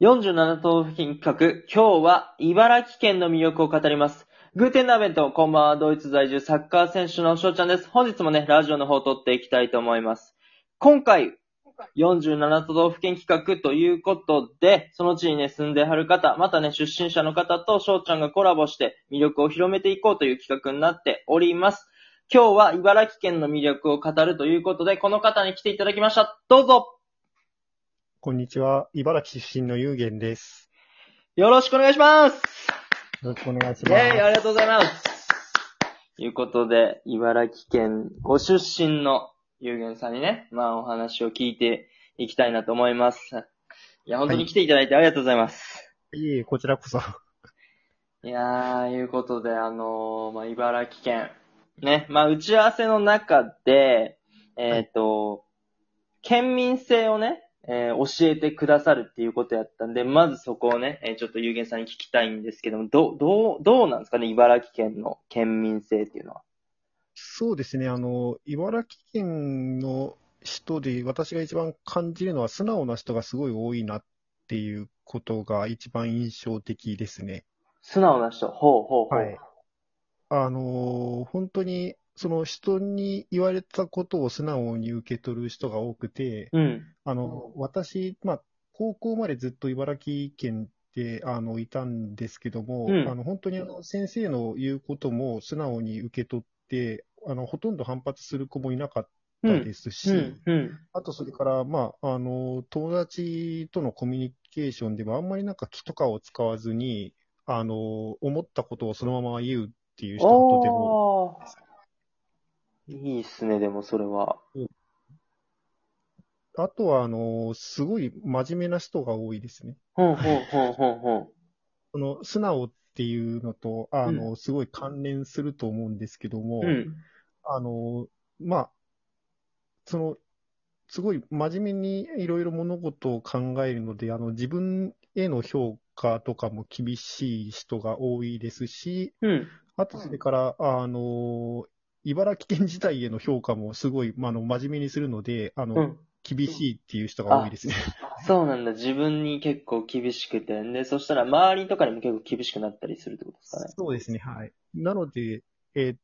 47都道府県企画、今日は茨城県の魅力を語ります。グーテンナーベント、こんばんは、ドイツ在住サッカー選手の翔ちゃんです。本日もね、ラジオの方を撮っていきたいと思います。今回、47都道府県企画ということで、その地にね、住んではる方、またね、出身者の方と翔ちゃんがコラボして魅力を広めていこうという企画になっております。今日は茨城県の魅力を語るということで、この方に来ていただきました。どうぞこんにちは。茨城出身のゆうげんです。よろしくお願いしますよろしくお願いしイェます。ーイありがとうございますということで、茨城県ご出身のゆうげんさんにね、まあお話を聞いていきたいなと思います。いや、本当に来ていただいてありがとうございます。いえいえ、こちらこそ。い、やー、いうことで、あのーまあ茨城県、ね、まあ打ち合わせの中で、えっ、と、県民性をね、えー教えてくださるっていうことやったんで、まずそこをね、えーちょっとゆうげんさんに聞きたいんですけども、どう、どう、どうなんですかね、茨城県の県民性っていうのは？そうですね。あの、茨城県の人で私が一番感じるのは素直な人がすごい多いなっていうことが一番印象的ですね。素直な人？ほうほうほう。はいあの、本当にその人に言われたことを素直に受け取る人が多くて、うん。あの、私、まあ、高校までずっと茨城県で、あの、いたんですけども、うんあの、本当にあの、先生の言うことも素直に受け取って、あの、ほとんど反発する子もいなかったうん。ですし、うん。うん。あと、それから、まあ、あの、友達とのコミュニケーションでもあんまりなんか気とかを使わずに、あの、思ったことをそのまま言うっていう人がとても。いいっすね、でもそれは。あとは、あの、すごい真面目な人が多いですね。ほんほんほんほんほん。その素直っていうのと、あの、すごい関連すると思うんですけども、うん。あの、まあ、その、すごい真面目にいろいろ物事を考えるので、あの、自分への評価とかも厳しい人が多いですし、うん。あとそれから、あの、茨城県自体への評価もすごい、まあ、あの、真面目にするので、あの、うん。厳しいっていう人が多いですね。そうなんだ。自分に結構厳しくて。で、そしたら周りとかにも結構厳しくなったりするってことですかね。そうですね、はい。なので、えーっ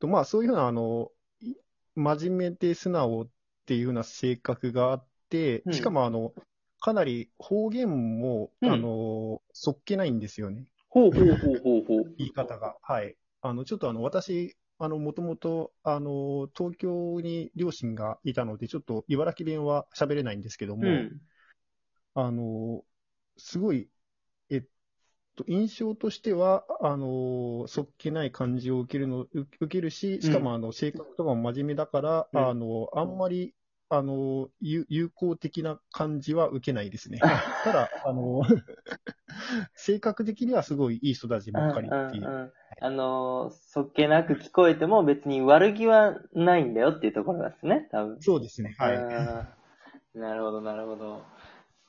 と、まあ、そういうふうな、あの、い真面目で素直っていうふうな性格があってうん、しかも、あの、かなり方言も、うんあの、そっけないんですよね、ほうほうほうほうほう。言い方が。はい。あの、ちょっとあの、私、あの、もともと、あの、東京に両親がいたので、ちょっと茨城弁は喋れないんですけども、うん。あの、すごい、えっと、印象としては、あの、そっけない感じを受けるの、受受けるし、しかも、あの、性格とかも真面目だから、うんあの、あんまり、あの、有友好的な感じは受けないですね。ただ、あの、性格的にはすごいいい人たちばっかりっていう。んんんあのー、そっけなく聞こえても別に悪気はないんだよっていうところですね、多分。そうですね、はい。なるほど、なるほど。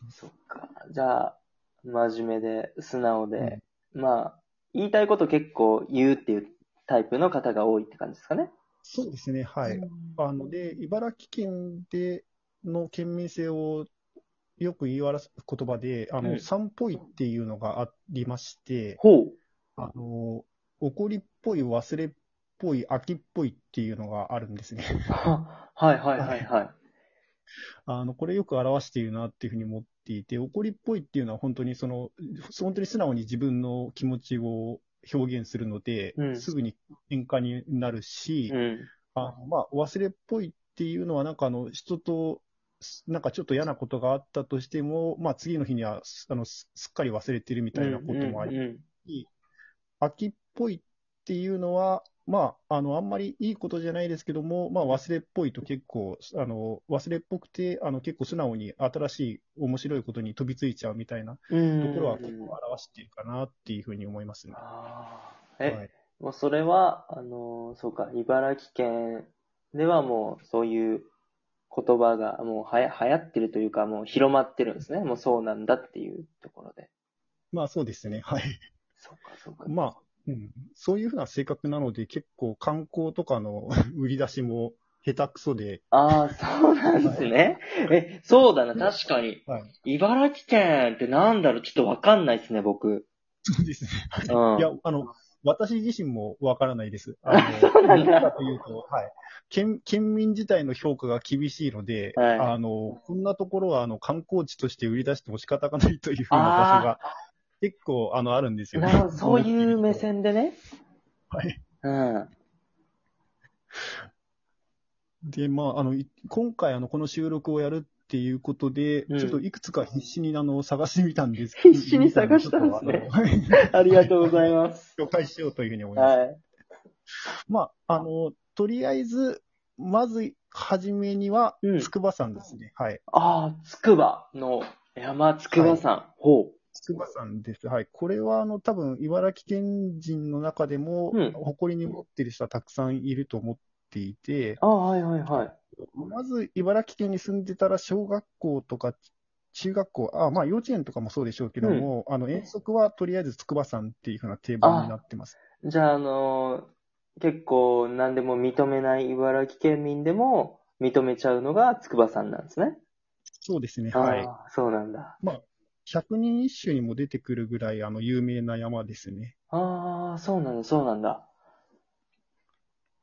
そっか。じゃあ、真面目で、素直で、まあ、言いたいこと結構言うっていうタイプの方が多いって感じですかね。そうですね、はい。うんあので、茨城県での県民性をよく言い表す言葉で、あの、うん三っぽいっていうのがありまして、ほう。あの、怒りっぽい、忘れっぽい、秋っぽいっていうのがあるんですね。ははいはいはいはい。あの、これよく表しているなっていうふうに思っていて、怒りっぽいっていうのは本当にその、本当に素直に自分の気持ちを表現するので、うんすぐに喧嘩になるし、うん。あのまあ、忘れっぽいっていうのは、なんかあの、人と、すなんかちょっと嫌なことがあったとしても、まあ次の日にはすあのすすっかり忘れてるみたいなこともあり、うんうん秋っぽいっていうのは、まあ、あの、あんまりいいことじゃないですけども、まあ忘れっぽいと結構、あの、忘れっぽくて、あの、結構素直に新しい面白いことに飛びついちゃうみたいなとうん。ころは結構表しているかなっていうふうに思いますね。あーえ、はいもうそれは、あのーそうか、茨城県ではもうそういう言葉がもうはや流行ってるというか、もう広まってるんですね。もうそうなんだっていうところで。まあそうですね。はい。そうか、そうか。まあ、うん、そういうふうな性格なので、結構観光とかの 売り出しも下手くそで、ああ、そうなんですね。え、そうだな、確かに。はい。茨城県ってなんだろう、ちょっとわかんないですね、僕。そうですね。うん。いや、あの、私自身もわからないです。あそうなの、んだというと、はい。県、県民自体の評価が厳しいので、はいあの、こんなところは、あの、観光地として売り出しても仕方がないというふうな場所が、結構、あの、あるんですよね。なるほど、そういう目線でね。はい。うん。で、まあ、あの、い今回、あの、この収録をやるっていうことで、うんちょっといくつか必死に、あの、探してみたんです必死に探したんですね ありがとうございます。紹介しようというふうに思います。はい。まあ、あの、とりあえず、まず、はじめにはうん、筑波山ですね。はい。ああ、つくばの山つくば山。ほ筑波山です。はい。これは、あの、多分、茨城県人の中でも、うん誇りに持ってる人はたくさんいると思っていて、う。ああ、はいはいはい。まず、茨城県に住んでたら、小学校とか、中学校、あまあ、幼稚園とかもそうでしょうけども、あの、遠足はとりあえず筑波山っていうふうな定番になってます。じゃあ、あのー結構何でも認めない茨城県民でも認めちゃうのが筑波山なんですね。そうですね。はい。ああ、そうなんだ。百人一首にも出てくるぐらい、あの、有名な山ですね。ああ、そうなんだ、そうなんだ。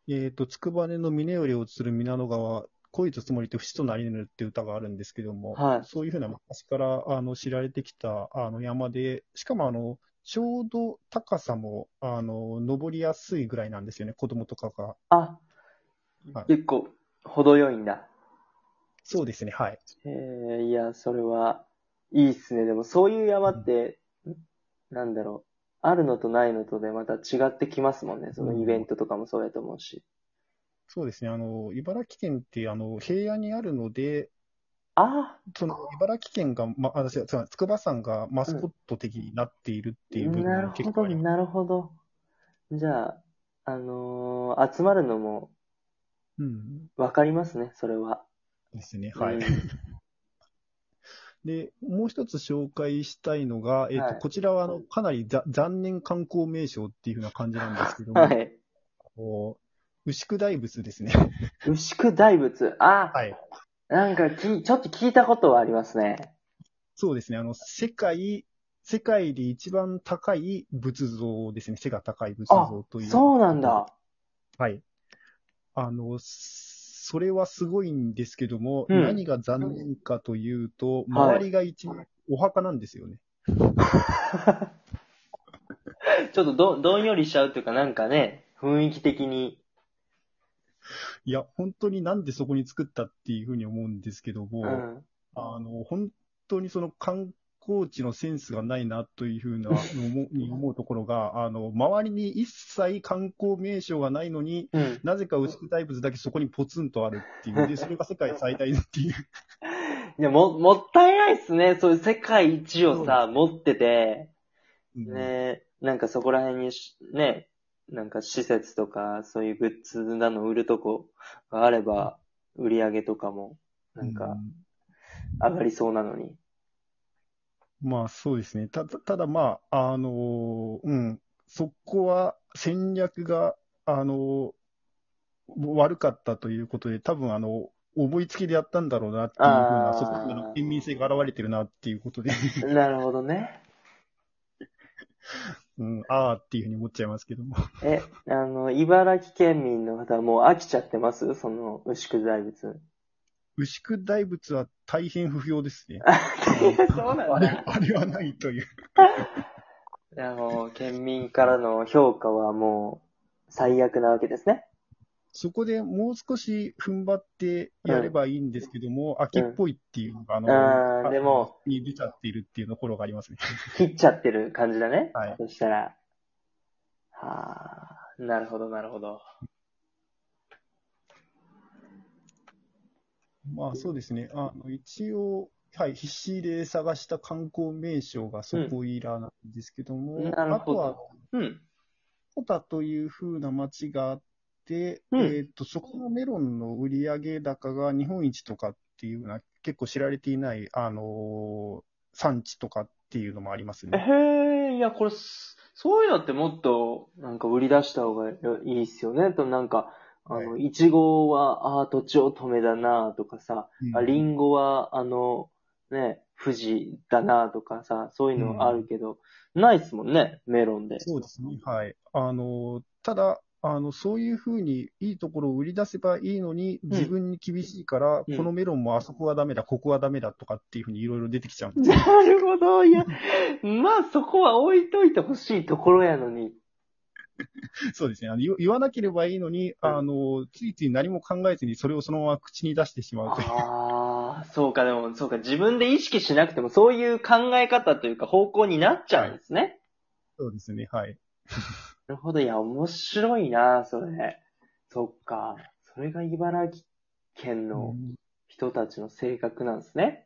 えっ、と、つくばねの峰よりをつる皆野川、恋とつもりと節となりぬるっていう歌があるんですけども、はいそういうふうな昔からあの知られてきたあの山で、しかもあの、ちょうど高さも、あの、登りやすいぐらいなんですよね、子供とかが。あ、はい結構、程よいんだ。そうですね、はい。ええいや、それは、いいっすね。でも、そういう山って、んなんだろう。あるのとないのとでまた違ってきますもんね。そのイベントとかもそうやと思うし。そうですね、あの、茨城県って、あの、平野にあるので、あその、茨城県が、ま、あ、違う、違う筑波山がマスコット的になっているっていう部分なるが結ほど、構あります。なるほど。じゃあ、あのー集まるのもうん。わかりますね、それは。ですね、はい。うんで、もう一つ紹介したいのが、えっ、と、はいこちらは、あの、かなりざ残念観光名所っていうふうな感じなんですけども、はい。こう牛久大仏ですね。牛久大仏。あ、はい。なんかき、ちょっと聞いたことはありますね。そうですね。あの、世界、世界で一番高い仏像ですね。背が高い仏あ像という。、そうなんだ。はい。あの、それはすごいんですけども、うん何が残念かというと、はい周りが一面お墓なんですよね。ちょっとど、どんよりしちゃうというか、なんかね、雰囲気的に。いや、本当になんでそこに作ったっていうふうに思うんですけども、うん。あの、本当にその観光地のセンスがないなというふうなのもに思うところが、あの、周りに一切観光名所がないのに、うん。なぜか牛久大仏だけそこにポツンとあるっていう。で、それが世界最大っていう。いや、も、もったいないっすね。そういう世界一をさ、持ってて、うんね、なんかそこら辺にし、ね、なんか施設とか、そういうグッズなの売るとこがあれば、売り上げとかも、なんかうん上がりそうなのに。まあそうですね。ただ、ただまあ、あのうん、そこは戦略が、あの悪かったということで、多分あの、思いつきでやったんだろうなっていうふうな、そこの県民性が現れてるなっていうことで、なるほどね。うん、ああっていうふうに思っちゃいますけども。え、あの、茨城県民の方はもう飽きちゃってます？その、牛久大仏。牛久大仏は大変不評ですね。そうなんあれだ。あれはないという。いや、もう、県民からの評価はもう、最悪なわけですね。そこでもう少し踏ん張ってやればいいんですけども、秋っぽいっていうのが、あの、あーでも、に出ちゃっているっていうところがありますね。切っちゃってる感じだね。はいそしたら。はあ、なるほど、なるほど。まあそうですね。あの一応、はい、必死で探した観光名所がそこいらなんですけども、うんどあとは、うん。コタという風な町があって、うんえっ、と、そこのメロンの売上高が日本一とかっていうような、結構知られていない、あのー産地とかっていうのもありますね。へえ、いや、これ、すそういうのってもっと、なんか売り出した方がいいっすよね。と、なんか、あの、いちごは、ああ、とちおとめだなとかさ、あリンゴは、あの、ね、富士だなとかさ、そういうのあるけど、ないっすもんね、メロンで。そうですね。はい。あの、ただ、あの、そういうふうにいいところを売り出せばいいのに、ん自分に厳しいから、うんこのメロンもあそこはダメだ、ここはダメだとかっていうふうにいろいろ出てきちゃうんですよ。なるほど。いや、まあそこは置いといてほしいところやのに。そうですね。あの言言わなければいいのに、あの、ついつい何も考えずにそれをそのまま口に出してしまうという。ああ、そうか、でも、そうか、自分で意識しなくても、そういう考え方というか方向になっちゃうんですね。そうですね。はい。なるほど。いや、面白いな、それ。そっか。それが茨城県のうん人たちの性格なんですね。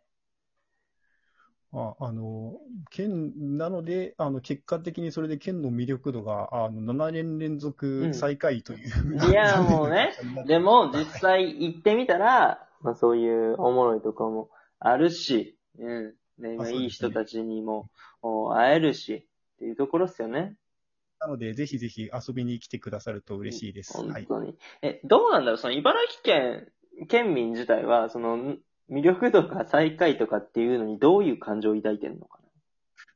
ああの、県なので、あの、結果的にそれで県の魅力度が、あの、7年連うん続最下位という。いやもうね でも、実際行ってみたら、まあそういうおもろいところもあるし、うん。ね、あそうですねいい人たちにもお会えるし、っていうところですよね。なので、ぜひぜひ遊びに来てくださると嬉しいです。はい。本当に。え、どうなんだろう？その茨城県、県民自体は、その、ん魅力とか最下位とかっていうのにどういう感情を抱いてるのか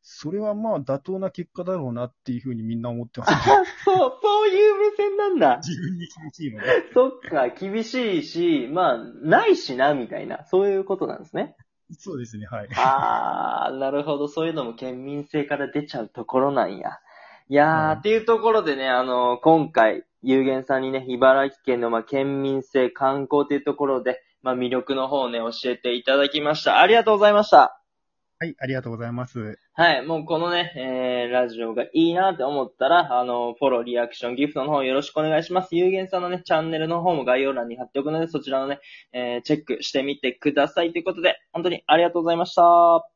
それはまあ、妥当な結果だろうなっていうふうにみんな思ってます、な。あ、そう、そういう目線なんだ。自分に厳しいので。そっか、厳しいし、まあ、ないしな、みたいな、そういうことなんですね。そうですね、はい。あー、なるほど。そういうのも県民性から出ちゃうところなんや。いやー、はいっていうところでね、あの今回、有限さんにね、茨城県の、まあ、県民性観光というところで、まあ、魅力の方をね、教えていただきました。ありがとうございました。はい、ありがとうございます。はい、もうこのね、えー、ラジオがいいなって思ったら、あの、フォロー、リアクション、ギフトの方よろしくお願いします。有限さんのね、チャンネルの方も概要欄に貼っておくので、そちらのね、えー、チェックしてみてください。ということで、本当にありがとうございました。